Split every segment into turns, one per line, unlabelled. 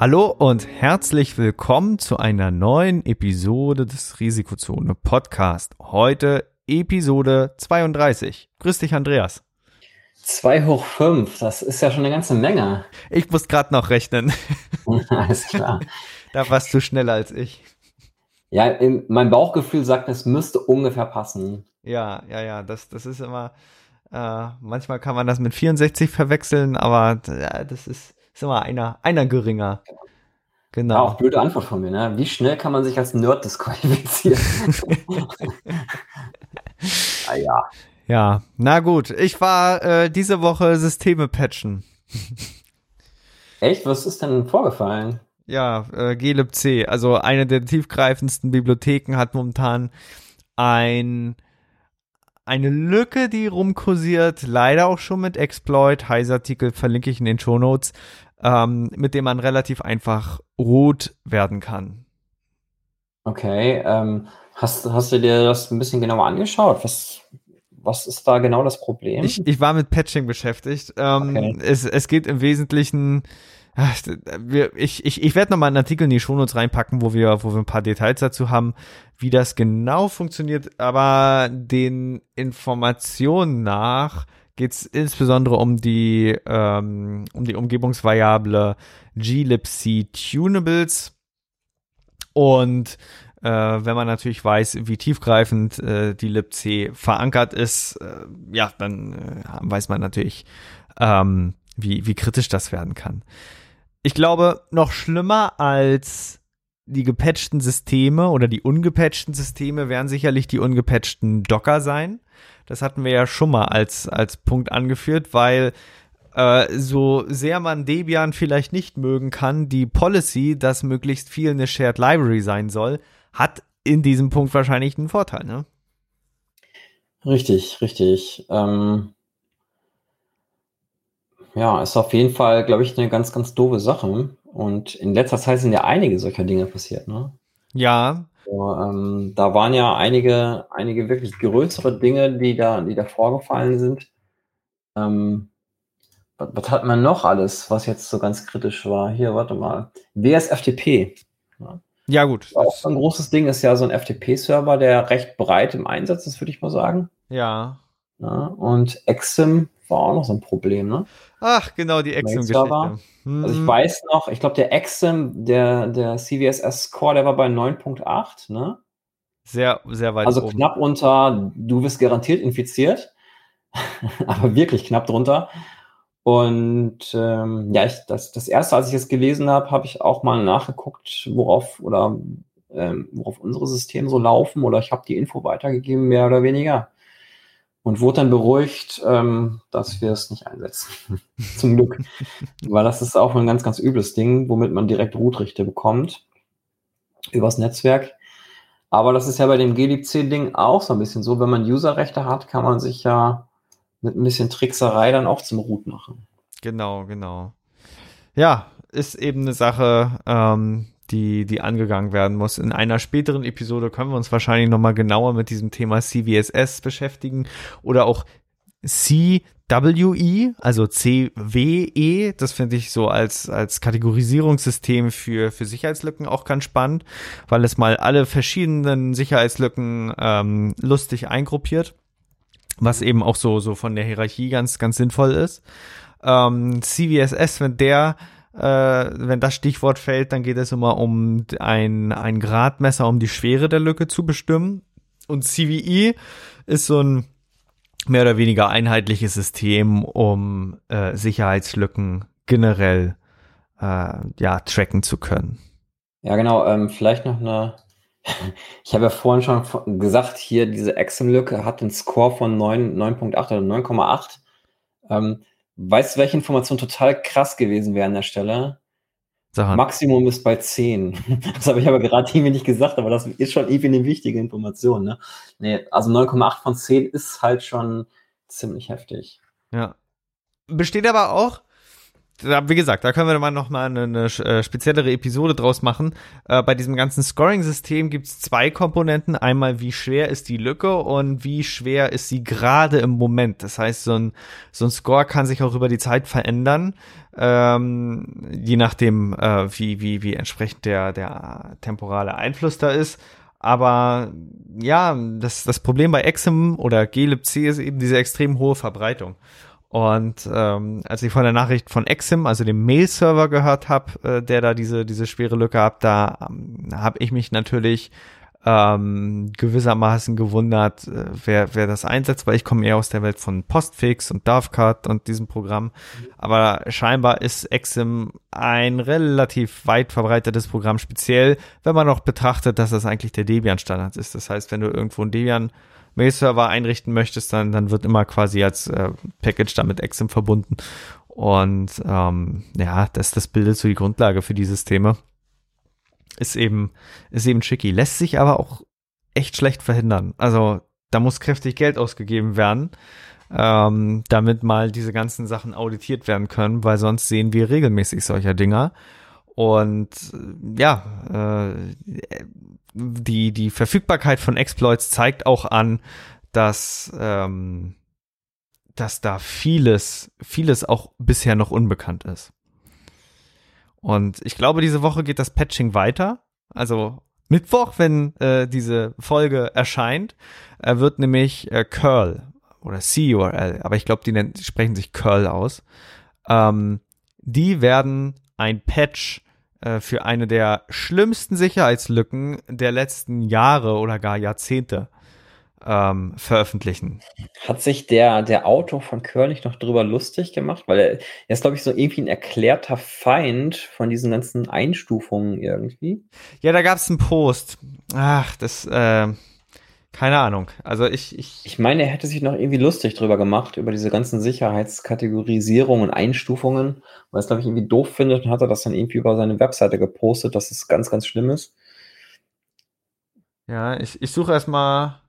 Hallo und herzlich willkommen zu einer neuen Episode des Risikozone Podcast. Heute Episode 32. Grüß dich, Andreas.
2 hoch 5, das ist ja schon eine ganze Menge.
Ich muss gerade noch rechnen.
Alles klar.
da warst du schneller als ich.
Ja, mein Bauchgefühl sagt, es müsste ungefähr passen.
Ja, ja, ja, das, das ist immer, äh, manchmal kann man das mit 64 verwechseln, aber ja, das ist, ist immer einer, einer geringer.
Genau. Ja, auch blöde Antwort von mir, ne? Wie schnell kann man sich als Nerd disqualifizieren?
ah, ja. Ja, na gut. Ich war äh, diese Woche Systeme patchen.
Echt? Was ist denn vorgefallen?
Ja, äh, glibc, also eine der tiefgreifendsten Bibliotheken hat momentan ein eine Lücke, die rumkursiert, leider auch schon mit Exploit. Heiß-Artikel verlinke ich in den Show Notes ähm, mit dem man relativ einfach rot werden kann.
Okay, ähm, hast, hast du dir das ein bisschen genauer angeschaut? Was, was ist da genau das Problem?
Ich, ich war mit Patching beschäftigt. Ähm, okay. es, es geht im Wesentlichen, wir, ich, ich, ich werde nochmal einen Artikel in die Shownotes reinpacken, wo wir, wo wir ein paar Details dazu haben, wie das genau funktioniert, aber den Informationen nach geht es insbesondere um die, ähm, um die Umgebungsvariable glibc tunables. Und äh, wenn man natürlich weiß, wie tiefgreifend äh, die libc verankert ist, äh, ja, dann äh, weiß man natürlich, ähm, wie, wie kritisch das werden kann. Ich glaube, noch schlimmer als die gepatchten Systeme oder die ungepatchten Systeme werden sicherlich die ungepatchten Docker sein. Das hatten wir ja schon mal als, als Punkt angeführt, weil äh, so sehr man Debian vielleicht nicht mögen kann, die Policy, dass möglichst viel eine Shared Library sein soll, hat in diesem Punkt wahrscheinlich einen Vorteil, ne?
Richtig, richtig. Ähm, ja, ist auf jeden Fall, glaube ich, eine ganz, ganz doofe Sache. Und in letzter Zeit sind ja einige solcher Dinge passiert, ne?
Ja,
so, ähm, da waren ja einige, einige wirklich größere Dinge, die da, die da vorgefallen sind. Ähm, was, was hat man noch alles, was jetzt so ganz kritisch war? Hier, warte mal. WSFTP.
Ja, ja gut.
Auch so ein großes Ding ist ja so ein FTP-Server, der recht breit im Einsatz ist, würde ich mal sagen.
Ja.
ja. Und Exim war auch noch so ein Problem, ne?
Ach, genau, die Exim-Geschichte.
Hm. Also ich weiß noch, ich glaube, der Exim, der, der CVSS-Score, der war bei 9.8, ne?
Sehr, sehr weit
Also oben. knapp unter, du wirst garantiert infiziert, aber wirklich knapp drunter. Und ähm, ja, ich, das, das erste, als ich es gelesen habe, habe ich auch mal nachgeguckt, worauf oder ähm, worauf unsere Systeme so laufen, oder ich habe die Info weitergegeben, mehr oder weniger und wurde dann beruhigt, ähm, dass wir es nicht einsetzen. Zum Glück. Weil das ist auch ein ganz, ganz übles Ding, womit man direkt Rootrechte bekommt. Übers Netzwerk. Aber das ist ja bei dem glibc-Ding auch so ein bisschen so. Wenn man Userrechte hat, kann man sich ja mit ein bisschen Trickserei dann auch zum Root machen.
Genau, genau. Ja, ist eben eine Sache, ähm, die, die angegangen werden muss. In einer späteren Episode können wir uns wahrscheinlich nochmal genauer mit diesem Thema CVSS beschäftigen oder auch CWE, also CWE, das finde ich so als, als Kategorisierungssystem für, für Sicherheitslücken auch ganz spannend, weil es mal alle verschiedenen Sicherheitslücken ähm, lustig eingruppiert, was eben auch so, so von der Hierarchie ganz, ganz sinnvoll ist. Ähm, CVSS, wenn der wenn das Stichwort fällt, dann geht es immer um ein, ein Gradmesser, um die Schwere der Lücke zu bestimmen. Und CVE ist so ein mehr oder weniger einheitliches System, um äh, Sicherheitslücken generell äh, ja tracken zu können.
Ja, genau. Ähm, vielleicht noch eine. Ich habe ja vorhin schon gesagt, hier diese Exim-Lücke hat einen Score von 9,8 oder 9,8. Ähm, weißt du, welche Information total krass gewesen wäre an der Stelle? Sachen. Maximum ist bei 10. Das habe ich aber gerade irgendwie nicht gesagt, aber das ist schon irgendwie eine wichtige Information. Ne? Nee, also 9,8 von 10 ist halt schon ziemlich heftig.
Ja. Besteht aber auch wie gesagt, da können wir mal noch mal eine, eine äh, speziellere Episode draus machen. Äh, bei diesem ganzen Scoring-System gibt es zwei Komponenten. Einmal, wie schwer ist die Lücke und wie schwer ist sie gerade im Moment. Das heißt, so ein, so ein Score kann sich auch über die Zeit verändern, ähm, je nachdem, äh, wie, wie, wie entsprechend der, der temporale Einfluss da ist. Aber ja, das, das Problem bei Exim oder glibc ist eben diese extrem hohe Verbreitung. Und ähm, als ich von der Nachricht von Exim, also dem Mail-Server gehört habe, äh, der da diese diese schwere Lücke hat, da ähm, habe ich mich natürlich ähm, gewissermaßen gewundert, äh, wer wer das einsetzt, weil ich komme eher aus der Welt von Postfix und Dovecard und diesem Programm. Aber scheinbar ist Exim ein relativ weit verbreitetes Programm, speziell wenn man noch betrachtet, dass das eigentlich der Debian-Standard ist. Das heißt, wenn du irgendwo ein Debian Mail-Server einrichten möchtest, dann, dann wird immer quasi als äh, Package damit Exim verbunden. Und ähm, ja, das, das bildet so die Grundlage für die Systeme. Ist eben, ist eben tricky. Lässt sich aber auch echt schlecht verhindern. Also da muss kräftig Geld ausgegeben werden, ähm, damit mal diese ganzen Sachen auditiert werden können, weil sonst sehen wir regelmäßig solcher Dinger. Und ja, äh, die, die Verfügbarkeit von Exploits zeigt auch an, dass, ähm, dass da vieles, vieles auch bisher noch unbekannt ist. Und ich glaube, diese Woche geht das Patching weiter. Also Mittwoch, wenn äh, diese Folge erscheint, äh, wird nämlich äh, Curl oder CURL, aber ich glaube, die, die sprechen sich Curl aus. Ähm, die werden ein Patch äh, für eine der schlimmsten Sicherheitslücken der letzten Jahre oder gar Jahrzehnte ähm, veröffentlichen.
Hat sich der, der Autor von nicht noch drüber lustig gemacht? Weil er, er ist, glaube ich, so irgendwie ein erklärter Feind von diesen ganzen Einstufungen irgendwie.
Ja, da gab es einen Post. Ach, das, äh, keine Ahnung. Also ich, ich.
Ich meine, er hätte sich noch irgendwie lustig drüber gemacht, über diese ganzen Sicherheitskategorisierungen und Einstufungen, weil es, glaube ich, irgendwie doof findet und hat er das dann irgendwie über seine Webseite gepostet, dass es ganz, ganz schlimm ist.
Ja, ich, ich suche erstmal.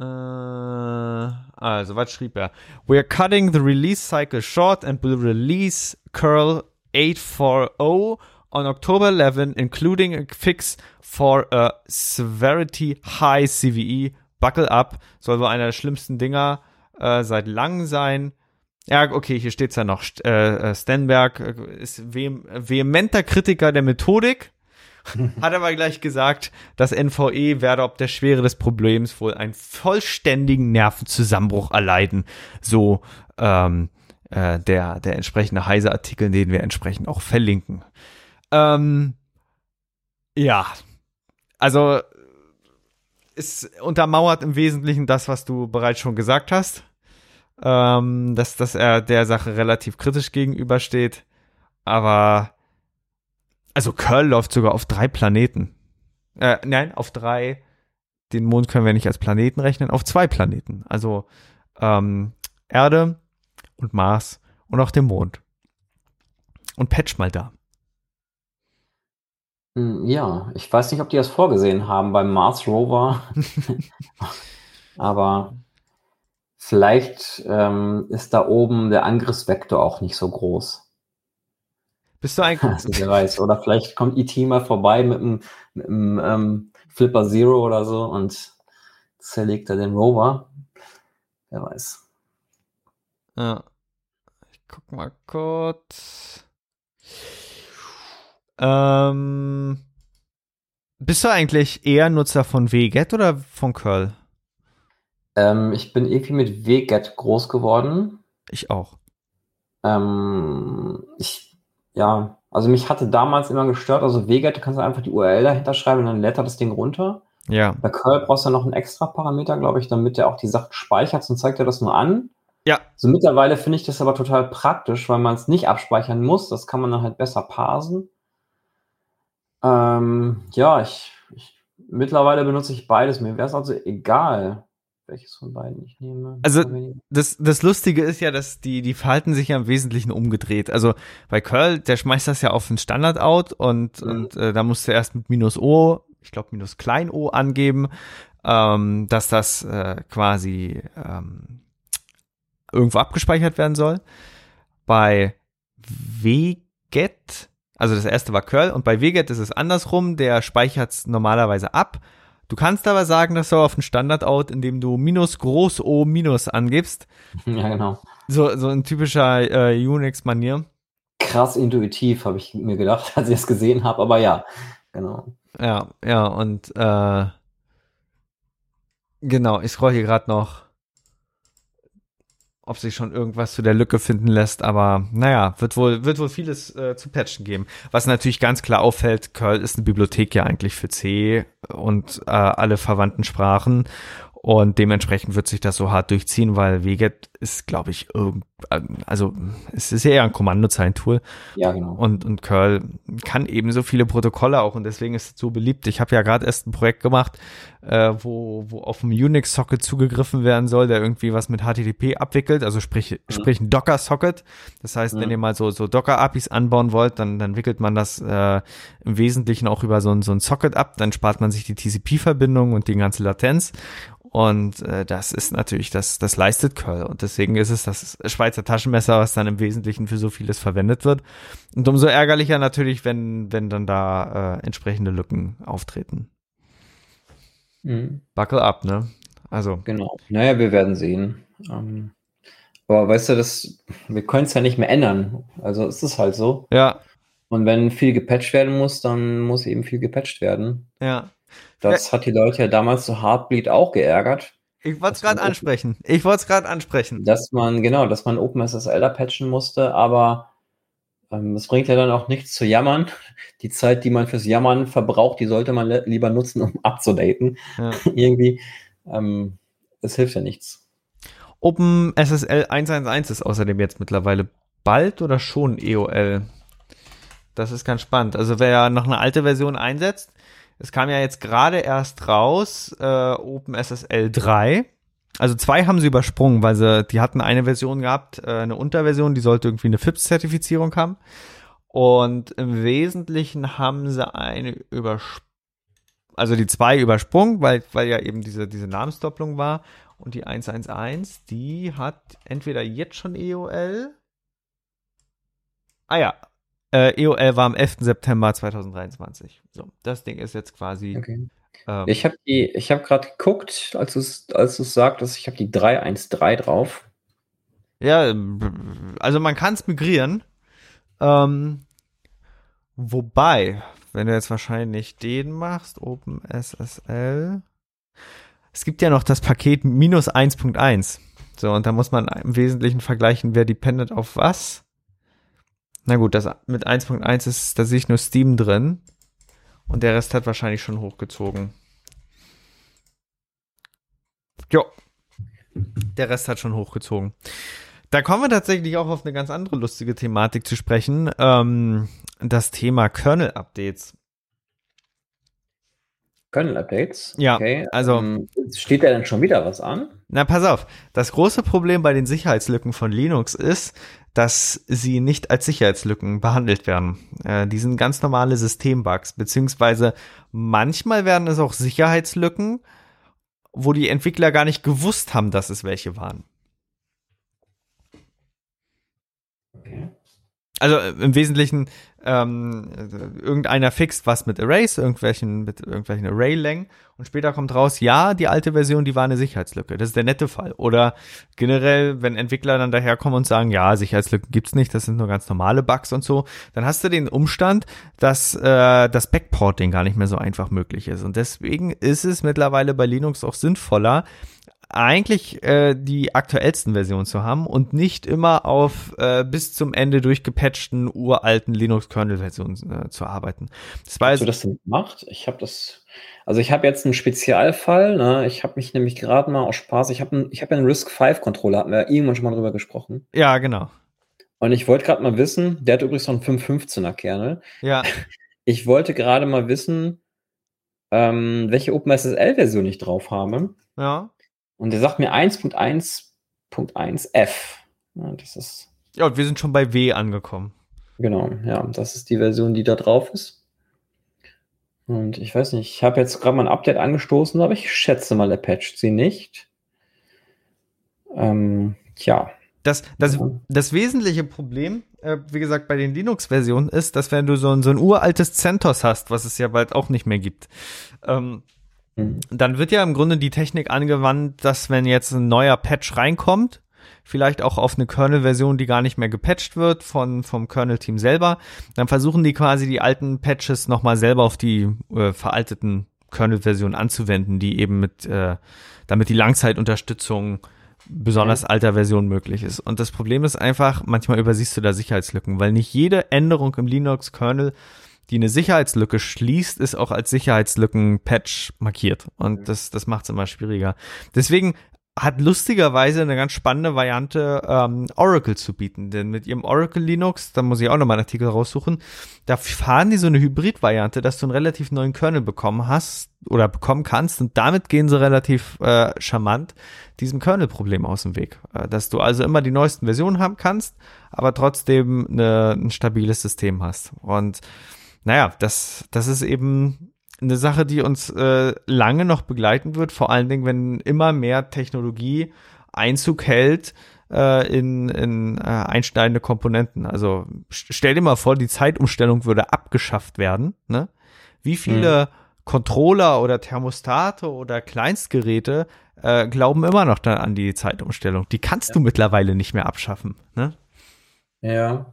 Äh, also, was schrieb er? We're cutting the release cycle short and will release curl 840 on October 11, including a fix for a severity high CVE. Buckle up. Soll wohl einer der schlimmsten Dinger äh, seit langem sein. Ja, okay, hier steht's ja noch. Äh, äh Stenberg äh, ist vehem vehementer Kritiker der Methodik, hat aber gleich gesagt, das NVE werde ob der Schwere des Problems wohl einen vollständigen Nervenzusammenbruch erleiden. So ähm, äh, der, der entsprechende Heise-Artikel, den wir entsprechend auch verlinken. Ähm, ja, also es untermauert im Wesentlichen das, was du bereits schon gesagt hast, ähm, dass, dass er der Sache relativ kritisch gegenübersteht. Aber also Curl läuft sogar auf drei Planeten. Äh, nein, auf drei. Den Mond können wir nicht als Planeten rechnen, auf zwei Planeten. Also ähm, Erde und Mars und auch dem Mond. Und patch mal da.
Hm, ja, ich weiß nicht, ob die das vorgesehen haben beim Mars Rover, aber vielleicht ähm, ist da oben der Angriffsvektor auch nicht so groß.
Bist du eigentlich? Also,
wer weiß. Oder vielleicht kommt E.T. mal vorbei mit einem, mit einem ähm, Flipper Zero oder so und zerlegt er den Rover. Wer weiß.
Ja. Ich guck mal kurz. Ähm, bist du eigentlich eher Nutzer von WGET oder von Curl?
Ähm, ich bin irgendwie mit WGET groß geworden.
Ich auch.
Ähm, ich, ja, also mich hatte damals immer gestört, also Wget, kannst du einfach die URL dahinter schreiben und dann lädt er das Ding runter.
Ja.
Bei Curl brauchst du noch einen extra Parameter, glaube ich, damit der auch die Sachen speichert, sonst zeigt er das nur an.
Ja.
So mittlerweile finde ich das aber total praktisch, weil man es nicht abspeichern muss. Das kann man dann halt besser parsen. Ähm, ja, ich, ich, mittlerweile benutze ich beides. Mir wäre es also egal, welches von beiden ich nehme.
Also das, das Lustige ist ja, dass die, die verhalten sich ja im Wesentlichen umgedreht. Also bei Curl, der schmeißt das ja auf ein Standard-Out und, mhm. und äh, da musst du erst mit minus O, ich glaube minus klein O angeben, ähm, dass das äh, quasi ähm, irgendwo abgespeichert werden soll. Bei wget, also das erste war Curl und bei wget ist es andersrum, der speichert es normalerweise ab. Du kannst aber sagen, dass du auf ein Standard-Out, indem du minus groß O minus angibst.
Ja, genau.
So, so ein typischer äh, Unix-Manier.
Krass intuitiv, habe ich mir gedacht, als ich es gesehen habe, aber ja, genau.
Ja, ja, und äh, genau, ich scroll hier gerade noch ob sich schon irgendwas zu der Lücke finden lässt, aber naja, wird wohl, wird wohl vieles äh, zu patchen geben. Was natürlich ganz klar auffällt, Curl ist eine Bibliothek ja eigentlich für C und äh, alle verwandten Sprachen und dementsprechend wird sich das so hart durchziehen, weil Weget ist, glaube ich, irgend, also es ist ja eher ein Kommandozeilentool.
Ja, genau.
Und, und Curl kann ebenso viele Protokolle auch und deswegen ist es so beliebt. Ich habe ja gerade erst ein Projekt gemacht, äh, wo, wo auf dem Unix-Socket zugegriffen werden soll, der irgendwie was mit HTTP abwickelt, also sprich, mhm. sprich ein Docker-Socket. Das heißt, mhm. wenn ihr mal so, so Docker-APIs anbauen wollt, dann, dann wickelt man das äh, im Wesentlichen auch über so ein, so ein Socket ab, dann spart man sich die TCP-Verbindung und die ganze Latenz und äh, das ist natürlich, das, das leistet Curl. Und deswegen ist es das Schweizer Taschenmesser, was dann im Wesentlichen für so vieles verwendet wird. Und umso ärgerlicher natürlich, wenn, wenn dann da äh, entsprechende Lücken auftreten. Mhm. Buckle up, ne? Also.
Genau. Naja, wir werden sehen. Ähm, aber weißt du, das, wir können es ja nicht mehr ändern. Also ist es halt so.
Ja.
Und wenn viel gepatcht werden muss, dann muss eben viel gepatcht werden.
Ja.
Das ja. hat die Leute ja damals zu Heartbleed auch geärgert.
Ich wollte es gerade ansprechen. Ich wollte es gerade ansprechen.
Dass man, genau, dass man OpenSSL da patchen musste, aber ähm, es bringt ja dann auch nichts zu jammern. Die Zeit, die man fürs Jammern verbraucht, die sollte man lieber nutzen, um abzudaten. Ja. Irgendwie. Ähm, es hilft ja nichts.
OpenSSL 111 ist außerdem jetzt mittlerweile bald oder schon EOL? Das ist ganz spannend. Also wer ja noch eine alte Version einsetzt, es kam ja jetzt gerade erst raus, äh, OpenSSL 3. Also zwei haben sie übersprungen, weil sie, die hatten eine Version gehabt, äh, eine Unterversion, die sollte irgendwie eine FIPS-Zertifizierung haben. Und im Wesentlichen haben sie eine übersprungen, also die zwei übersprungen, weil, weil ja eben diese, diese Namensdopplung war. Und die 111, die hat entweder jetzt schon EOL. Ah ja, äh, EOL war am 11. September 2023. So, das Ding ist jetzt quasi.
Okay. Ähm, ich habe die, ich habe gerade geguckt, als du als du sagtest, ich habe die 313 drauf.
Ja, also man kann es migrieren. Ähm, wobei, wenn du jetzt wahrscheinlich den machst, OpenSSL, es gibt ja noch das Paket minus 1.1. So, und da muss man im Wesentlichen vergleichen, wer dependent auf was. Na gut, das mit 1.1 ist, da sehe ich nur Steam drin. Und der Rest hat wahrscheinlich schon hochgezogen. Jo. Der Rest hat schon hochgezogen. Da kommen wir tatsächlich auch auf eine ganz andere lustige Thematik zu sprechen. Ähm, das Thema Kernel-Updates.
Kernel-Updates?
Ja, okay. also.
Ähm, steht da dann schon wieder was an?
Na, pass auf. Das große Problem bei den Sicherheitslücken von Linux ist, dass sie nicht als Sicherheitslücken behandelt werden. Äh, die sind ganz normale Systembugs, beziehungsweise manchmal werden es auch Sicherheitslücken, wo die Entwickler gar nicht gewusst haben, dass es welche waren. Also äh, im Wesentlichen ähm, irgendeiner fixt was mit Arrays, irgendwelchen, mit irgendwelchen Array-Längen und später kommt raus, ja, die alte Version, die war eine Sicherheitslücke. Das ist der nette Fall. Oder generell, wenn Entwickler dann daherkommen und sagen, ja, Sicherheitslücken gibt's nicht, das sind nur ganz normale Bugs und so, dann hast du den Umstand, dass äh, das Backporting gar nicht mehr so einfach möglich ist. Und deswegen ist es mittlerweile bei Linux auch sinnvoller, eigentlich äh, die aktuellsten Versionen zu haben und nicht immer auf äh, bis zum Ende durchgepatchten uralten Linux-Kernel-Versionen äh, zu arbeiten.
Das war Hast du das denn gemacht? Ich habe das, also ich habe jetzt einen Spezialfall. Ne? Ich habe mich nämlich gerade mal aus Spaß, ich habe ich hab einen Risk 5 Controller, hatten wir irgendwann schon mal drüber gesprochen.
Ja, genau.
Und ich wollte gerade mal wissen, der hat übrigens noch einen 515er Kernel.
Ja.
Ich wollte gerade mal wissen, ähm, welche OpenSSL-Version ich drauf habe.
Ja.
Und der sagt mir 1.1.1f. Ja, das ist.
Ja, und wir sind schon bei W angekommen.
Genau, ja, das ist die Version, die da drauf ist. Und ich weiß nicht, ich habe jetzt gerade mal ein Update angestoßen, aber ich schätze mal, er patcht sie nicht. Ähm, tja.
Das, das, das wesentliche Problem, äh, wie gesagt, bei den Linux-Versionen ist, dass wenn du so ein, so ein uraltes CentOS hast, was es ja bald auch nicht mehr gibt, ähm, Mhm. Dann wird ja im Grunde die Technik angewandt, dass wenn jetzt ein neuer Patch reinkommt, vielleicht auch auf eine Kernel-Version, die gar nicht mehr gepatcht wird von, vom Kernel-Team selber, dann versuchen die quasi die alten Patches nochmal selber auf die äh, veralteten Kernel-Versionen anzuwenden, die eben mit, äh, damit die Langzeitunterstützung besonders alter Version möglich ist. Und das Problem ist einfach, manchmal übersiehst du da Sicherheitslücken, weil nicht jede Änderung im Linux-Kernel die eine Sicherheitslücke schließt, ist auch als Sicherheitslücken-Patch markiert. Und das, das macht es immer schwieriger. Deswegen hat lustigerweise eine ganz spannende Variante, ähm, Oracle zu bieten. Denn mit ihrem Oracle Linux, da muss ich auch nochmal einen Artikel raussuchen, da fahren die so eine Hybrid-Variante, dass du einen relativ neuen Kernel bekommen hast oder bekommen kannst und damit gehen sie relativ äh, charmant diesem Kernel-Problem aus dem Weg. Äh, dass du also immer die neuesten Versionen haben kannst, aber trotzdem eine, ein stabiles System hast. Und naja, das, das ist eben eine Sache, die uns äh, lange noch begleiten wird, vor allen Dingen, wenn immer mehr Technologie Einzug hält äh, in, in äh, einschneidende Komponenten. Also stell dir mal vor, die Zeitumstellung würde abgeschafft werden. Ne? Wie viele mhm. Controller oder Thermostate oder Kleinstgeräte äh, glauben immer noch dann an die Zeitumstellung? Die kannst ja. du mittlerweile nicht mehr abschaffen. Ne?
Ja,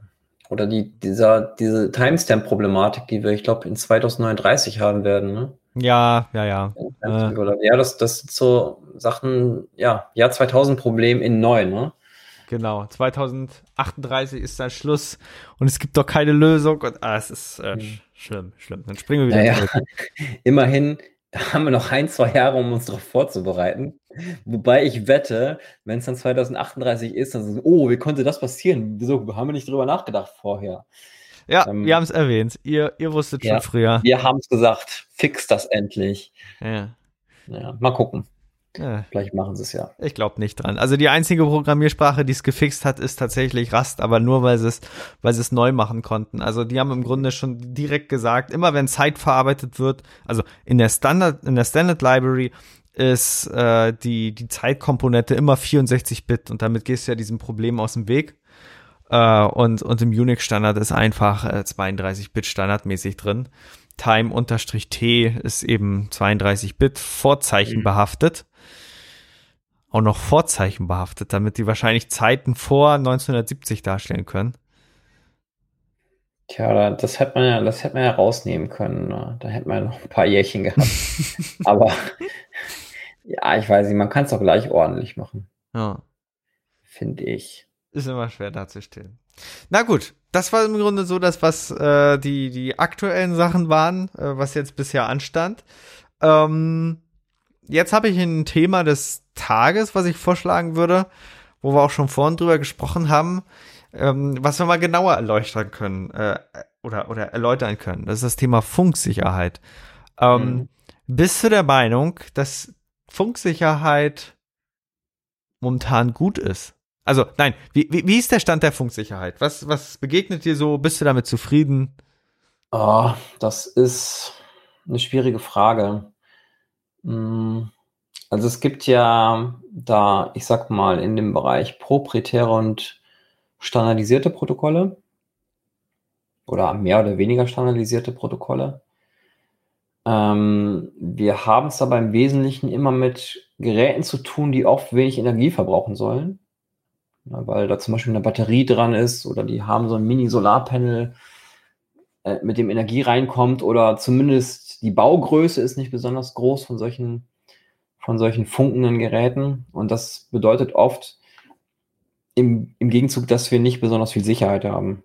oder die, dieser, diese Timestamp-Problematik, die wir, ich glaube, in 2039 haben werden, ne?
Ja, ja, ja.
Äh. Ja, das, das sind so Sachen, ja, Jahr 2000 Problem in neu, ne?
Genau, 2038 ist dann Schluss und es gibt doch keine Lösung und ah, es ist äh, hm. schlimm, schlimm. Dann springen wir wieder
naja, zurück. Immerhin haben wir noch ein, zwei Jahre, um uns darauf vorzubereiten. Wobei ich wette, wenn es dann 2038 ist, dann so, oh, wie konnte das passieren? Wieso haben wir nicht drüber nachgedacht vorher?
Ja, ähm, wir haben es erwähnt. Ihr, ihr wusstet ja, schon früher.
Wir haben es gesagt. Fix das endlich.
Ja.
ja. Mal gucken. Ja. Vielleicht machen sie es ja.
Ich glaube nicht dran. Also die einzige Programmiersprache, die es gefixt hat, ist tatsächlich Rust, aber nur weil sie es, weil sie es neu machen konnten. Also die haben im Grunde schon direkt gesagt, immer wenn Zeit verarbeitet wird, also in der Standard, in der Standard Library ist äh, die, die Zeitkomponente immer 64-Bit und damit gehst du ja diesem Problem aus dem Weg. Äh, und, und im Unix-Standard ist einfach äh, 32-Bit standardmäßig drin. Time-T ist eben 32-Bit, Vorzeichen mhm. behaftet auch noch Vorzeichen behaftet, damit die wahrscheinlich Zeiten vor 1970 darstellen können.
Tja, das hätte man ja, das hätte man ja rausnehmen können. Ne? Da hätte man ja noch ein paar Jährchen gehabt. Aber ja, ich weiß nicht, man kann es doch gleich ordentlich machen.
Ja.
Finde ich.
Ist immer schwer darzustellen. Na gut, das war im Grunde so das, was äh, die, die aktuellen Sachen waren, äh, was jetzt bisher anstand. Ähm, jetzt habe ich ein Thema des Tages, was ich vorschlagen würde, wo wir auch schon vorhin drüber gesprochen haben, ähm, was wir mal genauer erleuchten können äh, oder, oder erläutern können. Das ist das Thema Funksicherheit. Ähm, mhm. Bist du der Meinung, dass Funksicherheit momentan gut ist? Also, nein, wie, wie, wie ist der Stand der Funksicherheit? Was, was begegnet dir so? Bist du damit zufrieden?
Oh, das ist eine schwierige Frage. Hm, also es gibt ja da, ich sag mal, in dem Bereich proprietäre und standardisierte Protokolle oder mehr oder weniger standardisierte Protokolle. Ähm, wir haben es aber im Wesentlichen immer mit Geräten zu tun, die oft wenig Energie verbrauchen sollen, ja, weil da zum Beispiel eine Batterie dran ist oder die haben so ein Mini-Solarpanel, äh, mit dem Energie reinkommt oder zumindest die Baugröße ist nicht besonders groß von solchen von solchen funkenden Geräten. Und das bedeutet oft im, im Gegenzug, dass wir nicht besonders viel Sicherheit haben.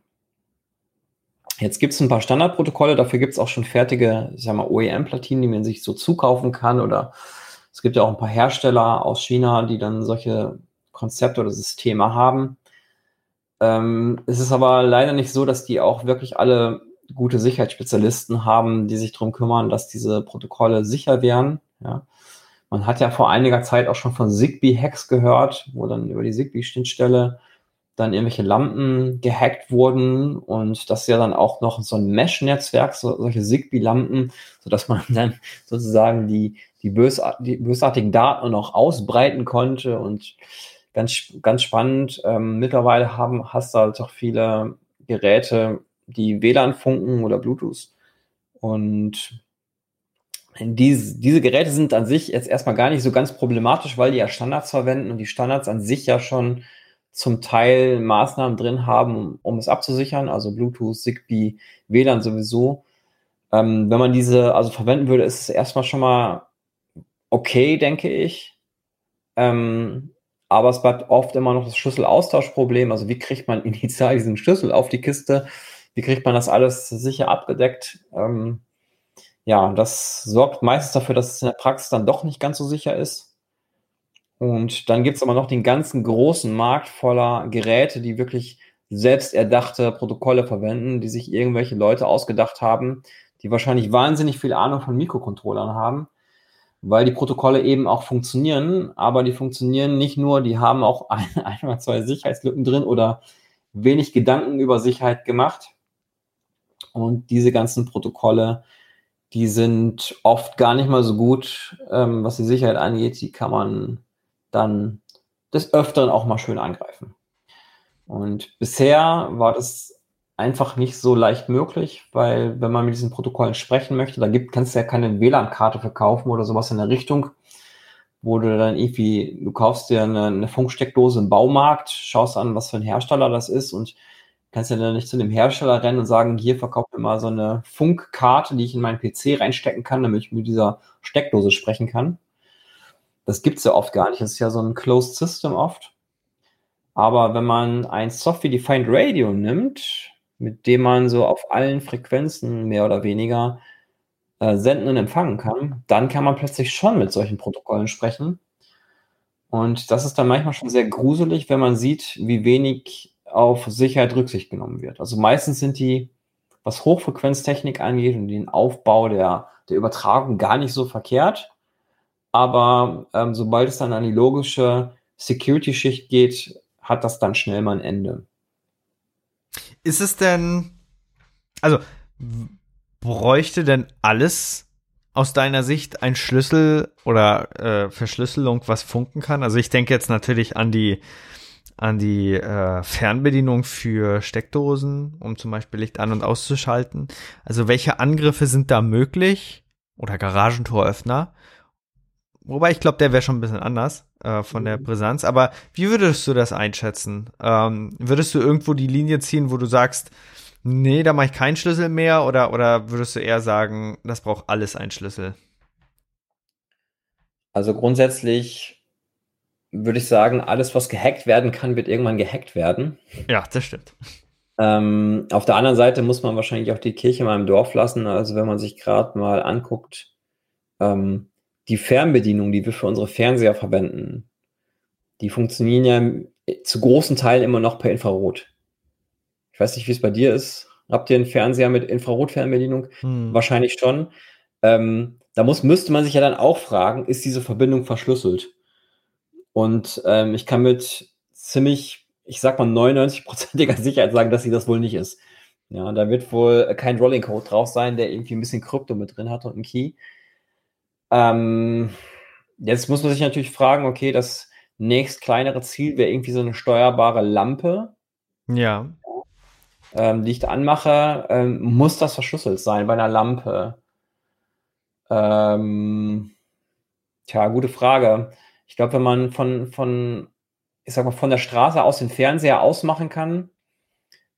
Jetzt gibt es ein paar Standardprotokolle, dafür gibt es auch schon fertige, OEM-Platinen, die man sich so zukaufen kann. Oder es gibt ja auch ein paar Hersteller aus China, die dann solche Konzepte oder Systeme haben. Ähm, es ist aber leider nicht so, dass die auch wirklich alle gute Sicherheitsspezialisten haben, die sich darum kümmern, dass diese Protokolle sicher werden. Ja. Man hat ja vor einiger Zeit auch schon von Zigbee-Hacks gehört, wo dann über die Zigbee-Schnittstelle dann irgendwelche Lampen gehackt wurden und das ja dann auch noch so ein Mesh-Netzwerk, so, solche Zigbee-Lampen, sodass man dann sozusagen die, die, bösart die bösartigen Daten noch ausbreiten konnte und ganz, ganz spannend. Ähm, mittlerweile haben, hast du halt auch viele Geräte, die WLAN funken oder Bluetooth und diese, diese Geräte sind an sich jetzt erstmal gar nicht so ganz problematisch, weil die ja Standards verwenden und die Standards an sich ja schon zum Teil Maßnahmen drin haben, um es abzusichern, also Bluetooth, Zigbee, WLAN sowieso. Ähm, wenn man diese also verwenden würde, ist es erstmal schon mal okay, denke ich. Ähm, aber es bleibt oft immer noch das Schlüsselaustauschproblem. Also wie kriegt man initial diesen Schlüssel auf die Kiste? Wie kriegt man das alles sicher abgedeckt? Ähm, ja, das sorgt meistens dafür, dass es in der Praxis dann doch nicht ganz so sicher ist. Und dann gibt es aber noch den ganzen großen Markt voller Geräte, die wirklich selbst erdachte Protokolle verwenden, die sich irgendwelche Leute ausgedacht haben, die wahrscheinlich wahnsinnig viel Ahnung von Mikrocontrollern haben, weil die Protokolle eben auch funktionieren, aber die funktionieren nicht nur, die haben auch ein, ein oder zwei Sicherheitslücken drin oder wenig Gedanken über Sicherheit gemacht. Und diese ganzen Protokolle, die sind oft gar nicht mal so gut, ähm, was die Sicherheit angeht. Die kann man dann des Öfteren auch mal schön angreifen. Und bisher war das einfach nicht so leicht möglich, weil wenn man mit diesen Protokollen sprechen möchte, da gibt, kannst du ja keine WLAN-Karte verkaufen oder sowas in der Richtung, wo du dann irgendwie, du kaufst dir eine, eine Funksteckdose im Baumarkt, schaust an, was für ein Hersteller das ist und kannst ja dann nicht zu dem Hersteller rennen und sagen, hier verkauft mir mal so eine Funkkarte, die ich in meinen PC reinstecken kann, damit ich mit dieser Steckdose sprechen kann. Das gibt es ja oft gar nicht. Das ist ja so ein Closed System oft. Aber wenn man ein Software-Defined Radio nimmt, mit dem man so auf allen Frequenzen mehr oder weniger äh, senden und empfangen kann, dann kann man plötzlich schon mit solchen Protokollen sprechen. Und das ist dann manchmal schon sehr gruselig, wenn man sieht, wie wenig auf Sicherheit Rücksicht genommen wird. Also meistens sind die, was Hochfrequenztechnik angeht und den Aufbau der, der Übertragung gar nicht so verkehrt. Aber ähm, sobald es dann an die logische Security-Schicht geht, hat das dann schnell mal ein Ende.
Ist es denn, also bräuchte denn alles aus deiner Sicht ein Schlüssel oder äh, Verschlüsselung, was funken kann? Also ich denke jetzt natürlich an die an die äh, Fernbedienung für Steckdosen, um zum Beispiel Licht an- und auszuschalten. Also welche Angriffe sind da möglich? Oder Garagentoröffner? Wobei ich glaube, der wäre schon ein bisschen anders äh, von der mhm. Brisanz. Aber wie würdest du das einschätzen? Ähm, würdest du irgendwo die Linie ziehen, wo du sagst, nee, da mache ich keinen Schlüssel mehr? Oder, oder würdest du eher sagen, das braucht alles einen Schlüssel?
Also grundsätzlich würde ich sagen, alles, was gehackt werden kann, wird irgendwann gehackt werden.
Ja, das stimmt.
Ähm, auf der anderen Seite muss man wahrscheinlich auch die Kirche mal im Dorf lassen. Also wenn man sich gerade mal anguckt, ähm, die Fernbedienung, die wir für unsere Fernseher verwenden, die funktionieren ja zu großen Teilen immer noch per Infrarot. Ich weiß nicht, wie es bei dir ist. Habt ihr einen Fernseher mit Infrarot-Fernbedienung? Hm. Wahrscheinlich schon. Ähm, da muss, müsste man sich ja dann auch fragen, ist diese Verbindung verschlüsselt? Und ähm, ich kann mit ziemlich, ich sag mal 99-prozentiger Sicherheit sagen, dass sie das wohl nicht ist. Ja, da wird wohl kein Rolling-Code drauf sein, der irgendwie ein bisschen Krypto mit drin hat und ein Key. Ähm, jetzt muss man sich natürlich fragen, okay, das nächst kleinere Ziel wäre irgendwie so eine steuerbare Lampe.
Ja.
Ähm, die ich da anmache, ähm, muss das verschlüsselt sein bei einer Lampe? Ähm, tja, gute Frage. Ich glaube, wenn man von, von, ich sag mal, von der Straße aus den Fernseher ausmachen kann,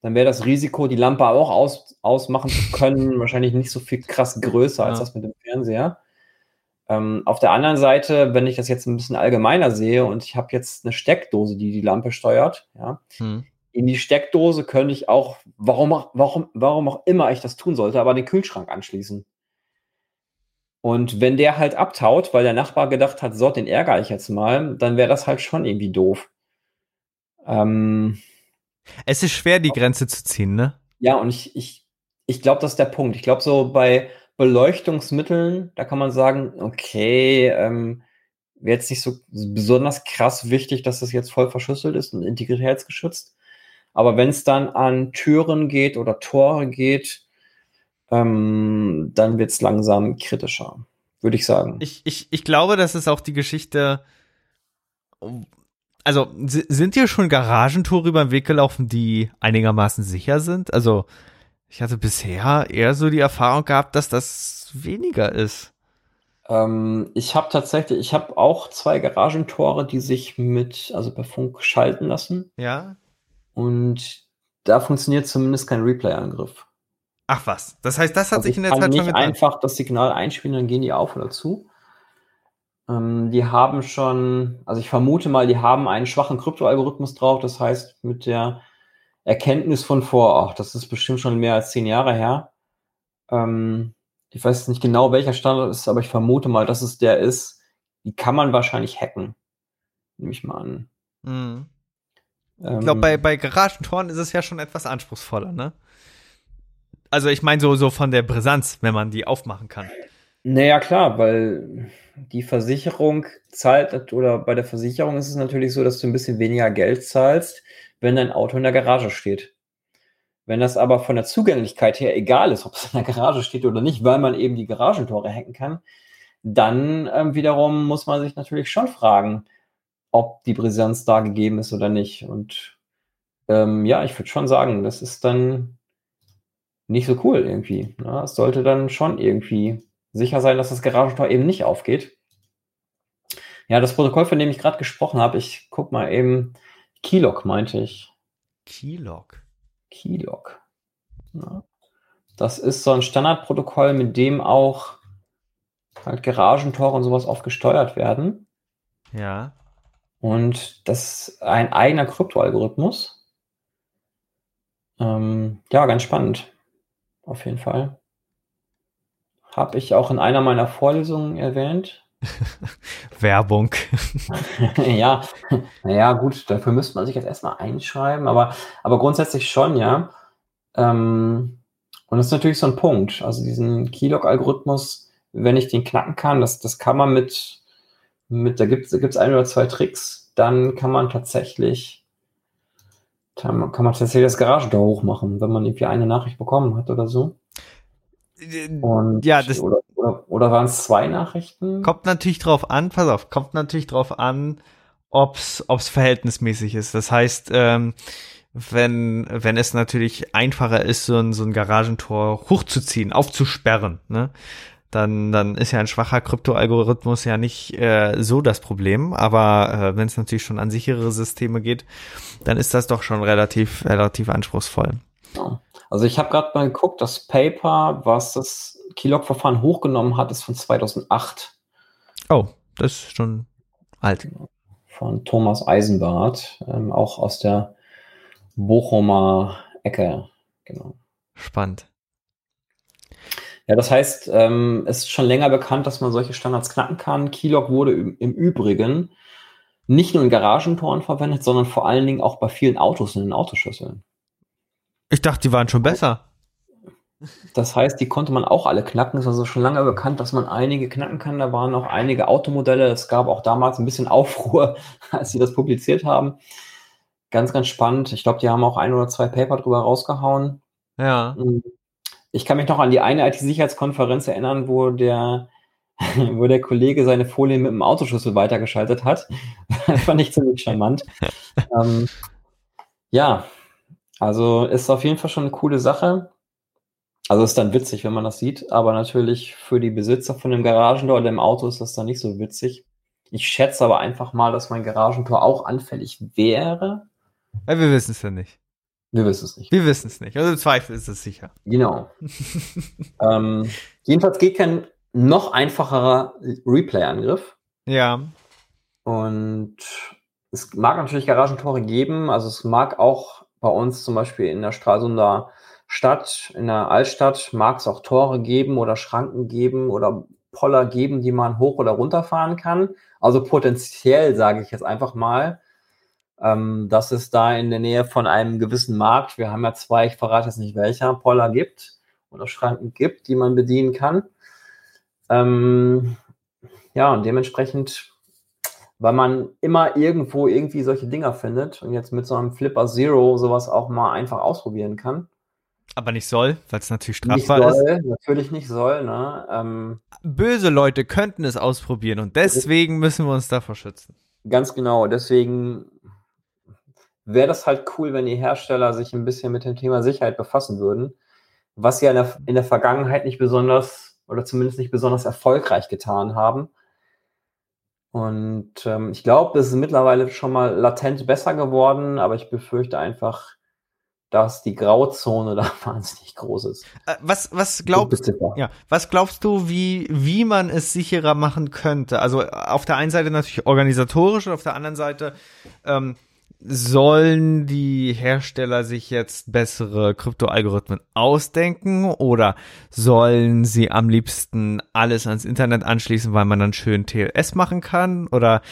dann wäre das Risiko, die Lampe auch aus, ausmachen zu können, wahrscheinlich nicht so viel krass größer ja. als das mit dem Fernseher. Ähm, auf der anderen Seite, wenn ich das jetzt ein bisschen allgemeiner sehe und ich habe jetzt eine Steckdose, die die Lampe steuert, ja, hm. in die Steckdose könnte ich auch, warum, warum, warum auch immer ich das tun sollte, aber den Kühlschrank anschließen. Und wenn der halt abtaut, weil der Nachbar gedacht hat, so, den ärgere ich jetzt mal, dann wäre das halt schon irgendwie doof.
Ähm, es ist schwer, die Grenze zu ziehen, ne?
Ja, und ich, ich, ich glaube, das ist der Punkt. Ich glaube, so bei Beleuchtungsmitteln, da kann man sagen, okay, ähm, wäre jetzt nicht so besonders krass wichtig, dass das jetzt voll verschlüsselt ist und integritätsgeschützt. Aber wenn es dann an Türen geht oder Tore geht, ähm, dann wird es langsam kritischer, würde ich sagen.
Ich, ich, ich glaube, das ist auch die Geschichte. Also, sind dir schon Garagentore über den Weg gelaufen, die einigermaßen sicher sind? Also, ich hatte bisher eher so die Erfahrung gehabt, dass das weniger ist.
Ähm, ich habe tatsächlich, ich habe auch zwei Garagentore, die sich mit, also per Funk schalten lassen.
Ja.
Und da funktioniert zumindest kein Replay-Angriff.
Ach was, das heißt, das hat
also
sich in der
Zeit
schon
nicht einfach das Signal einspielen, dann gehen die auf oder zu. Ähm, die haben schon, also ich vermute mal, die haben einen schwachen Kryptoalgorithmus drauf. Das heißt, mit der Erkenntnis von vor, ach, das ist bestimmt schon mehr als zehn Jahre her. Ähm, ich weiß nicht genau, welcher Standard ist, aber ich vermute mal, dass es der ist. Die kann man wahrscheinlich hacken. Nehme ich mal an. Mhm.
ich glaube, bei, bei Garagentoren ist es ja schon etwas anspruchsvoller, ne? Also ich meine so, so von der Brisanz, wenn man die aufmachen kann.
Naja, klar, weil die Versicherung zahlt, oder bei der Versicherung ist es natürlich so, dass du ein bisschen weniger Geld zahlst, wenn dein Auto in der Garage steht. Wenn das aber von der Zugänglichkeit her egal ist, ob es in der Garage steht oder nicht, weil man eben die Garagentore hacken kann, dann ähm, wiederum muss man sich natürlich schon fragen, ob die Brisanz da gegeben ist oder nicht. Und ähm, ja, ich würde schon sagen, das ist dann nicht so cool irgendwie. Ne? Es sollte dann schon irgendwie sicher sein, dass das Garagentor eben nicht aufgeht. Ja, das Protokoll, von dem ich gerade gesprochen habe, ich guck mal eben, Keylog meinte ich.
Keylog?
Keylog. Ja. Das ist so ein Standardprotokoll, mit dem auch halt Garagentore und sowas oft gesteuert werden.
Ja.
Und das ist ein eigener Kryptoalgorithmus. Ähm, ja, ganz spannend. Auf jeden Fall. Habe ich auch in einer meiner Vorlesungen erwähnt.
Werbung.
ja, naja, gut, dafür müsste man sich jetzt erstmal einschreiben, aber, aber grundsätzlich schon, ja. Ähm, und das ist natürlich so ein Punkt. Also diesen Keylog-Algorithmus, wenn ich den knacken kann, das, das kann man mit, mit da gibt es ein oder zwei Tricks, dann kann man tatsächlich, kann man tatsächlich das Garagentor hochmachen, wenn man irgendwie eine Nachricht bekommen hat oder so. Und, ja, das oder, oder, oder waren es zwei Nachrichten?
Kommt natürlich drauf an, pass auf, kommt natürlich drauf an, ob's, ob's verhältnismäßig ist. Das heißt, ähm, wenn, wenn es natürlich einfacher ist, so ein, so ein Garagentor hochzuziehen, aufzusperren, ne? Dann, dann ist ja ein schwacher Kryptoalgorithmus ja nicht äh, so das Problem. Aber äh, wenn es natürlich schon an sichere Systeme geht, dann ist das doch schon relativ, relativ anspruchsvoll.
Also ich habe gerade mal geguckt, das Paper, was das Keylog-Verfahren hochgenommen hat, ist von 2008.
Oh, das ist schon alt.
Von Thomas Eisenbart, ähm, auch aus der Bochumer Ecke. Genau.
Spannend.
Ja, das heißt, ähm, es ist schon länger bekannt, dass man solche Standards knacken kann. Keylog wurde im, Übrigen nicht nur in Garagentoren verwendet, sondern vor allen Dingen auch bei vielen Autos in den Autoschlüsseln.
Ich dachte, die waren schon besser.
Das heißt, die konnte man auch alle knacken. Es ist also schon lange bekannt, dass man einige knacken kann. Da waren auch einige Automodelle. Es gab auch damals ein bisschen Aufruhr, als sie das publiziert haben. Ganz, ganz spannend. Ich glaube, die haben auch ein oder zwei Paper drüber rausgehauen.
Ja.
Ich kann mich noch an die eine IT-Sicherheitskonferenz erinnern, wo der, wo der Kollege seine Folie mit dem Autoschlüssel weitergeschaltet hat. fand ich ziemlich charmant. ähm, ja, also ist auf jeden Fall schon eine coole Sache. Also ist dann witzig, wenn man das sieht, aber natürlich für die Besitzer von dem Garagentor oder dem Auto ist das dann nicht so witzig. Ich schätze aber einfach mal, dass mein Garagentor auch anfällig wäre.
Ja, wir wissen es ja nicht.
Wir wissen es nicht.
Wir wissen es nicht. Also im Zweifel ist es sicher.
Genau. ähm, jedenfalls geht kein, noch einfacherer Replay-Angriff.
Ja.
Und es mag natürlich Garagentore geben. Also es mag auch bei uns zum Beispiel in der Stralsunder Stadt, in der Altstadt, mag es auch Tore geben oder Schranken geben oder Poller geben, die man hoch oder runter fahren kann. Also potenziell, sage ich jetzt einfach mal, ähm, dass es da in der Nähe von einem gewissen Markt, wir haben ja zwei, ich verrate jetzt nicht welcher, Poller gibt oder Schranken gibt, die man bedienen kann. Ähm, ja, und dementsprechend, weil man immer irgendwo irgendwie solche Dinger findet und jetzt mit so einem Flipper Zero sowas auch mal einfach ausprobieren kann.
Aber nicht soll, weil es natürlich strafbar nicht
soll,
ist.
Natürlich nicht soll, ne? Ähm,
Böse Leute könnten es ausprobieren und deswegen müssen wir uns davor schützen.
Ganz genau, deswegen wäre das halt cool, wenn die Hersteller sich ein bisschen mit dem Thema Sicherheit befassen würden, was sie in der, in der Vergangenheit nicht besonders oder zumindest nicht besonders erfolgreich getan haben. Und ähm, ich glaube, das ist mittlerweile schon mal latent besser geworden, aber ich befürchte einfach, dass die Grauzone da wahnsinnig groß ist.
Äh, was, was glaubst du? Ja, was glaubst du, wie, wie man es sicherer machen könnte? Also auf der einen Seite natürlich organisatorisch und auf der anderen Seite ähm, sollen die Hersteller sich jetzt bessere Kryptoalgorithmen ausdenken oder sollen sie am liebsten alles ans Internet anschließen, weil man dann schön TLS machen kann? Oder